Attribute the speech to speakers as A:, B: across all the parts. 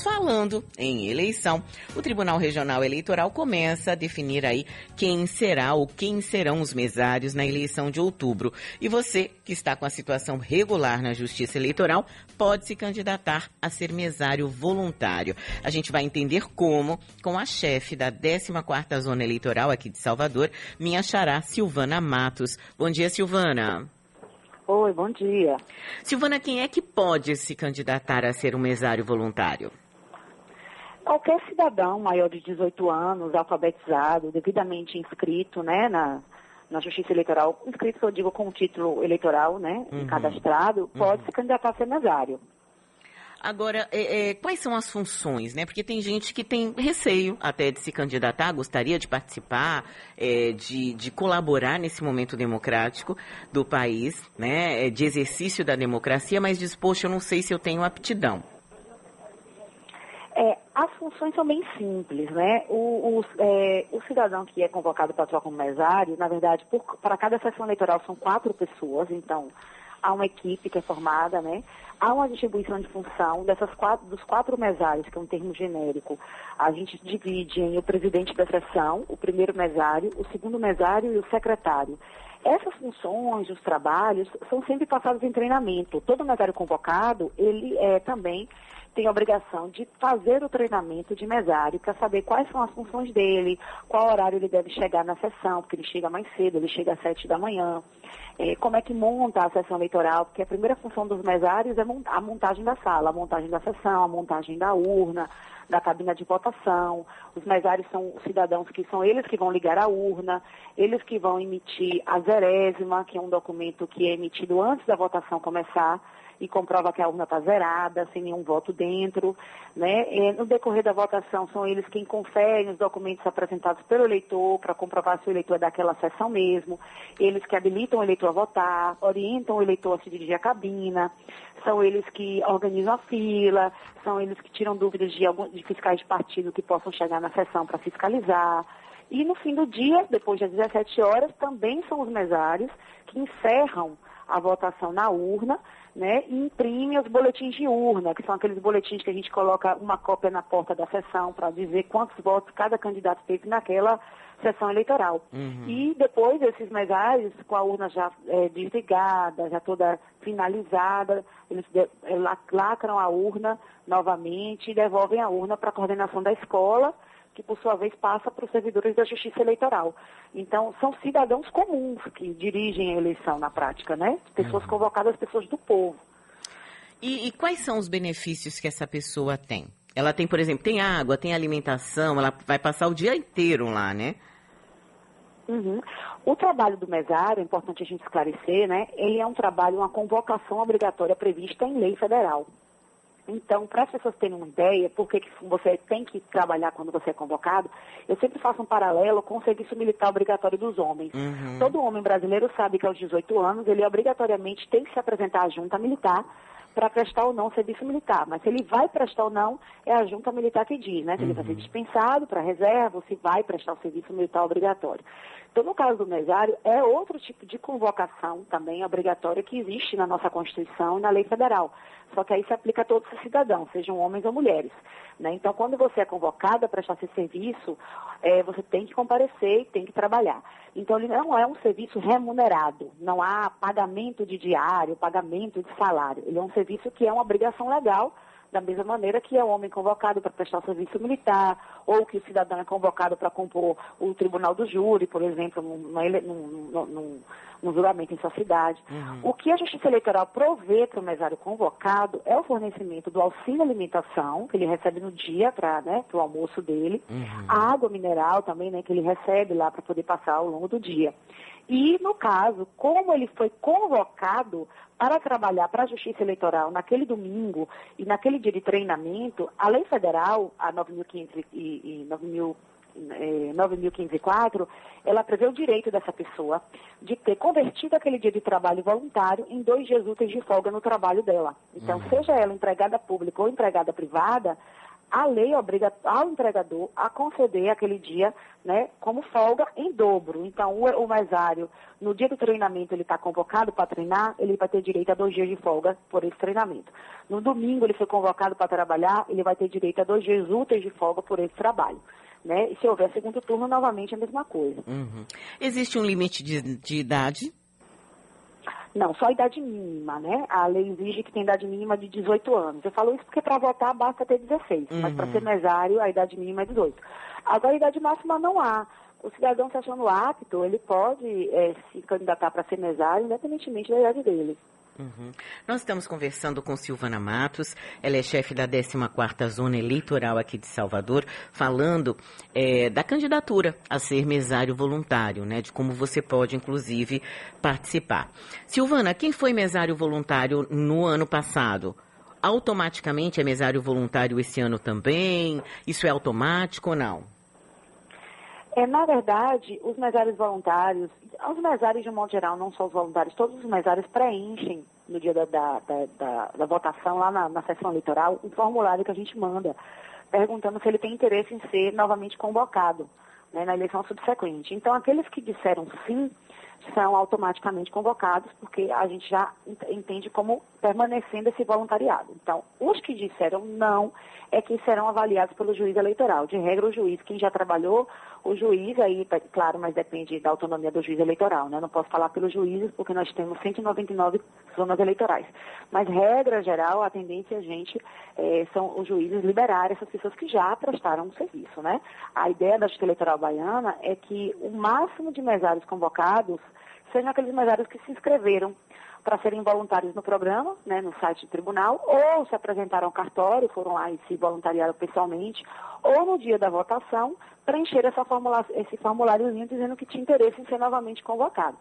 A: Mas falando em eleição, o Tribunal Regional Eleitoral começa a definir aí quem será ou quem serão os mesários na eleição de outubro. E você que está com a situação regular na Justiça Eleitoral pode se candidatar a ser mesário voluntário. A gente vai entender como com a chefe da 14ª Zona Eleitoral aqui de Salvador, minha xará Silvana Matos. Bom dia, Silvana.
B: Oi, bom dia.
A: Silvana, quem é que pode se candidatar a ser um mesário voluntário?
B: Qualquer cidadão maior de 18 anos, alfabetizado, devidamente inscrito né, na, na Justiça Eleitoral, inscrito, eu digo, com o título eleitoral, né, uhum. cadastrado, pode uhum. se candidatar a ser mesário.
A: Agora, é, é, quais são as funções, né? Porque tem gente que tem receio até de se candidatar, gostaria de participar, é, de, de, colaborar nesse momento democrático do país, né? É, de exercício da democracia, mas diz, poxa, eu não sei se eu tenho aptidão.
B: As funções são bem simples, né? O, o, é, o cidadão que é convocado para atuar como mesário, na verdade, para cada sessão eleitoral são quatro pessoas, então há uma equipe que é formada, né? Há uma distribuição de função dessas quatro, dos quatro mesários, que é um termo genérico. A gente divide em o presidente da sessão, o primeiro mesário, o segundo mesário e o secretário. Essas funções, os trabalhos, são sempre passados em treinamento. Todo mesário convocado, ele é também tem a obrigação de fazer o treinamento de mesário para saber quais são as funções dele, qual horário ele deve chegar na sessão, porque ele chega mais cedo, ele chega às sete da manhã. É, como é que monta a sessão eleitoral, porque a primeira função dos mesários é a montagem da sala, a montagem da sessão, a montagem da urna, da cabina de votação. Os mesários são cidadãos que são eles que vão ligar a urna, eles que vão emitir a zerésima, que é um documento que é emitido antes da votação começar e comprova que a urna está zerada, sem nenhum voto dentro. Né? E no decorrer da votação, são eles quem conferem os documentos apresentados pelo eleitor para comprovar se o eleitor é daquela sessão mesmo. Eles que habilitam o eleitor a votar, orientam o eleitor a se dirigir à cabina, são eles que organizam a fila, são eles que tiram dúvidas de, algum, de fiscais de partido que possam chegar na sessão para fiscalizar. E no fim do dia, depois das 17 horas, também são os mesários que encerram a votação na urna né, e imprime os boletins de urna, que são aqueles boletins que a gente coloca uma cópia na porta da sessão para dizer quantos votos cada candidato teve naquela sessão eleitoral. Uhum. E depois esses mesários, com a urna já é, desligada, já toda finalizada, eles de, é, lacram a urna novamente e devolvem a urna para a coordenação da escola que por sua vez passa para os servidores da Justiça Eleitoral. Então, são cidadãos comuns que dirigem a eleição na prática, né? Pessoas uhum. convocadas, pessoas do povo.
A: E, e, quais são os benefícios que essa pessoa tem? Ela tem, por exemplo, tem água, tem alimentação, ela vai passar o dia inteiro lá, né?
B: Uhum. O trabalho do mesário, é importante a gente esclarecer, né? Ele é um trabalho, uma convocação obrigatória prevista em lei federal. Então, para as pessoas terem uma ideia, por que você tem que trabalhar quando você é convocado, eu sempre faço um paralelo com o serviço militar obrigatório dos homens. Uhum. Todo homem brasileiro sabe que aos 18 anos ele obrigatoriamente tem que se apresentar à junta militar para prestar ou não serviço militar. Mas se ele vai prestar ou não, é a junta militar que diz, né? Se uhum. ele vai ser dispensado para reserva ou se vai prestar o serviço militar obrigatório. Então, no caso do mesário, é outro tipo de convocação também obrigatória que existe na nossa Constituição e na lei federal. Só que aí se aplica a todos os cidadãos, sejam homens ou mulheres. Né? Então, quando você é convocado a prestar esse serviço, é, você tem que comparecer e tem que trabalhar. Então, ele não é um serviço remunerado, não há pagamento de diário, pagamento de salário. Ele é um serviço que é uma obrigação legal da mesma maneira que é o homem convocado para prestar serviço militar, ou que o cidadão é convocado para compor o tribunal do júri, por exemplo, num, num, num, num julgamento em sua cidade. Uhum. O que a Justiça Eleitoral provê para o mesário convocado é o fornecimento do auxílio alimentação, que ele recebe no dia para né, o almoço dele, uhum. a água mineral também, né, que ele recebe lá para poder passar ao longo do dia. E, no caso, como ele foi convocado para trabalhar para a Justiça Eleitoral naquele domingo e naquele dia de treinamento, a lei federal, a 9.504, é, ela prevê o direito dessa pessoa de ter convertido aquele dia de trabalho voluntário em dois dias úteis de folga no trabalho dela. Então, uhum. seja ela empregada pública ou empregada privada, a lei obriga ao empregador a conceder aquele dia né, como folga em dobro. Então, o, o mesário, no dia do treinamento, ele está convocado para treinar, ele vai ter direito a dois dias de folga por esse treinamento. No domingo, ele foi convocado para trabalhar, ele vai ter direito a dois dias úteis de folga por esse trabalho. Né? E se houver segundo turno, novamente a mesma coisa.
A: Uhum. Existe um limite de, de idade
B: não, só a idade mínima, né? A lei exige que tem idade mínima de 18 anos. Eu falo isso porque para votar basta ter 16, uhum. mas para ser mesário a idade mínima é 18. Agora, a idade máxima não há. O cidadão se achando apto, ele pode é, se candidatar para ser mesário, independentemente da idade dele.
A: Uhum. Nós estamos conversando com Silvana Matos, ela é chefe da 14ª Zona Eleitoral aqui de Salvador, falando é, da candidatura a ser mesário voluntário, né, de como você pode, inclusive, participar. Silvana, quem foi mesário voluntário no ano passado? Automaticamente é mesário voluntário esse ano também? Isso é automático ou não?
B: É, na verdade, os mesários voluntários, os mesários de um modo geral, não só os voluntários, todos os mesários preenchem no dia da, da, da, da votação, lá na, na sessão eleitoral, um formulário que a gente manda, perguntando se ele tem interesse em ser novamente convocado né, na eleição subsequente. Então, aqueles que disseram sim, são automaticamente convocados, porque a gente já entende como permanecendo esse voluntariado. Então, os que disseram não é que serão avaliados pelo juiz eleitoral. De regra, o juiz, quem já trabalhou, o juiz aí, tá, claro, mas depende da autonomia do juiz eleitoral, né? Não posso falar pelos juízes, porque nós temos 199 zonas eleitorais. Mas, regra geral, a tendência a gente é, são os juízes liberar essas pessoas que já prestaram um serviço, né? A ideia da Justiça Eleitoral Baiana é que o máximo de mesários convocados sejam aqueles mesários que se inscreveram para serem voluntários no programa, né, no site do tribunal, ou se apresentaram ao cartório, foram lá e se voluntariaram pessoalmente, ou no dia da votação, preencher essa formula, esse formuláriozinho dizendo que tinha interesse em ser novamente convocado.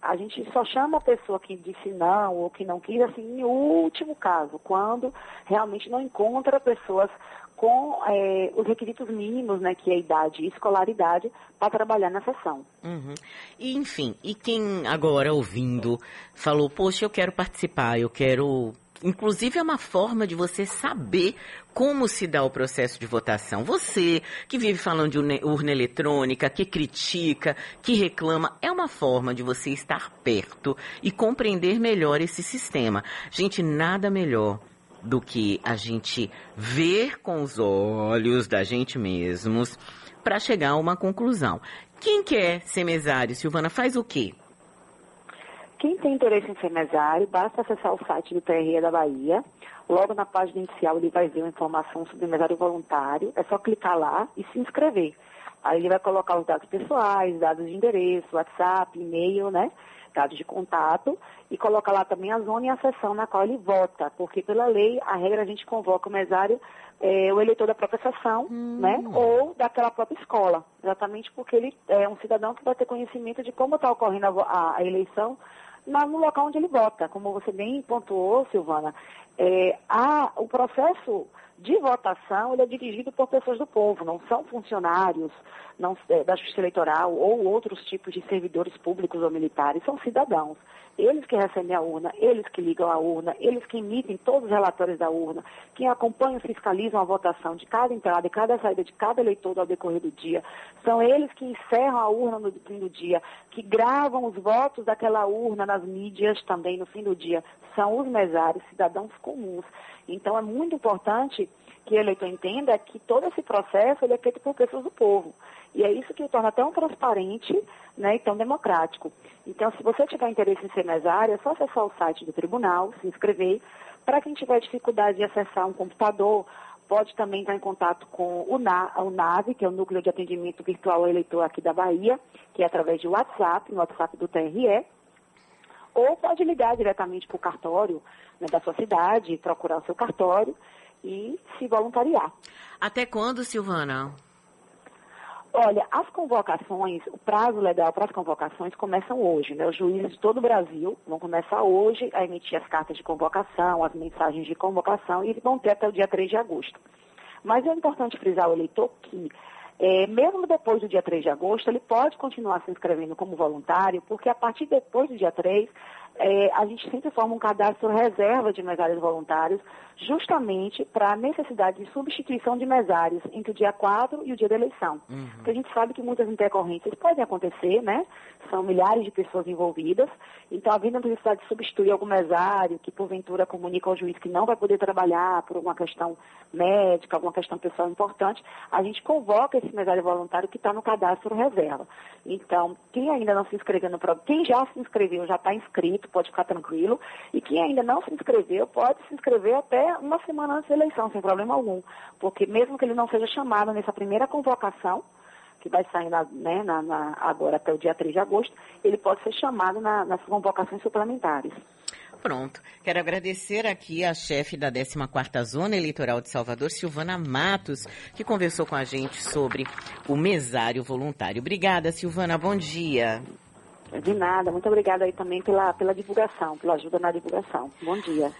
B: A gente só chama a pessoa que disse não ou que não quis, assim, em último caso, quando realmente não encontra pessoas com é, os requisitos mínimos, né, que é idade e escolaridade, para trabalhar na sessão.
A: Uhum. E, enfim, e quem agora ouvindo falou, poxa, eu quero participar, eu quero Inclusive, é uma forma de você saber como se dá o processo de votação. Você que vive falando de urna eletrônica, que critica, que reclama, é uma forma de você estar perto e compreender melhor esse sistema. Gente, nada melhor do que a gente ver com os olhos da gente mesmos para chegar a uma conclusão. Quem quer ser mesário, Silvana, faz o quê?
B: Quem tem interesse em ser mesário, basta acessar o site do TRE da Bahia. Logo na página inicial ele vai ver uma informação sobre mesário voluntário. É só clicar lá e se inscrever. Aí ele vai colocar os dados pessoais, dados de endereço, WhatsApp, e-mail, né? Dados de contato e coloca lá também a zona e a sessão na qual ele vota, porque pela lei, a regra a gente convoca o mesário, é, o eleitor da própria sessão, hum. né, ou daquela própria escola, exatamente porque ele é um cidadão que vai ter conhecimento de como está ocorrendo a, a, a eleição na, no local onde ele vota. Como você bem pontuou, Silvana, é, a, o processo de votação ele é dirigido por pessoas do povo, não são funcionários não, é, da Justiça Eleitoral ou outros tipos de servidores públicos ou militares, são cidadãos. Eles que recebem a urna, eles que ligam a urna, eles que emitem todos os relatórios da urna, quem acompanham e fiscalizam a votação de cada entrada e cada saída de cada eleitor ao decorrer do dia. São eles que encerram a urna no fim do dia, que gravam os votos daquela urna nas mídias também no fim do dia. São os mesários, cidadãos comuns. Então é muito importante que o eleitor entenda que todo esse processo ele é feito por pessoas do povo. E é isso que o torna tão transparente né, e tão democrático. Então, se você tiver interesse em ser mesário, é só acessar o site do tribunal, se inscrever. Para quem tiver dificuldade de acessar um computador, pode também entrar em contato com o, Na, que é o Núcleo de Atendimento Virtual ao Eleitor aqui da Bahia, que é através de WhatsApp, no WhatsApp do TRE, ou pode ligar diretamente para o cartório né, da sua cidade, procurar o seu cartório e se voluntariar.
A: Até quando, Silvana?
B: Olha, as convocações, o prazo legal para as convocações começam hoje, né? Os juízes de todo o Brasil vão começar hoje a emitir as cartas de convocação, as mensagens de convocação e vão ter até o dia 3 de agosto. Mas é importante frisar ao eleitor que, é, mesmo depois do dia 3 de agosto, ele pode continuar se inscrevendo como voluntário, porque a partir depois do dia 3, é, a gente sempre forma um cadastro reserva de mesários voluntários, justamente para a necessidade de substituição de mesários entre o dia 4 e o dia da eleição. Uhum. Porque a gente sabe que muitas intercorrências podem acontecer, né? São milhares de pessoas envolvidas. Então, havendo a necessidade de substituir algum mesário que, porventura, comunica ao juiz que não vai poder trabalhar por alguma questão médica, alguma questão pessoal importante, a gente convoca esse mesário voluntário que está no cadastro reserva. Então, quem ainda não se inscreveu no programa, quem já se inscreveu já está inscrito, pode ficar tranquilo. E quem ainda não se inscreveu, pode se inscrever até uma semana antes da eleição, sem problema algum. Porque mesmo que ele não seja chamado nessa primeira convocação, que vai sair na, né, na, na, agora até o dia 3 de agosto, ele pode ser chamado nas convocações suplementares.
A: Pronto. Quero agradecer aqui a chefe da 14ª Zona Eleitoral de Salvador, Silvana Matos, que conversou com a gente sobre o mesário voluntário. Obrigada, Silvana. Bom dia.
B: De nada. Muito obrigada aí também pela, pela divulgação, pela ajuda na divulgação. Bom dia.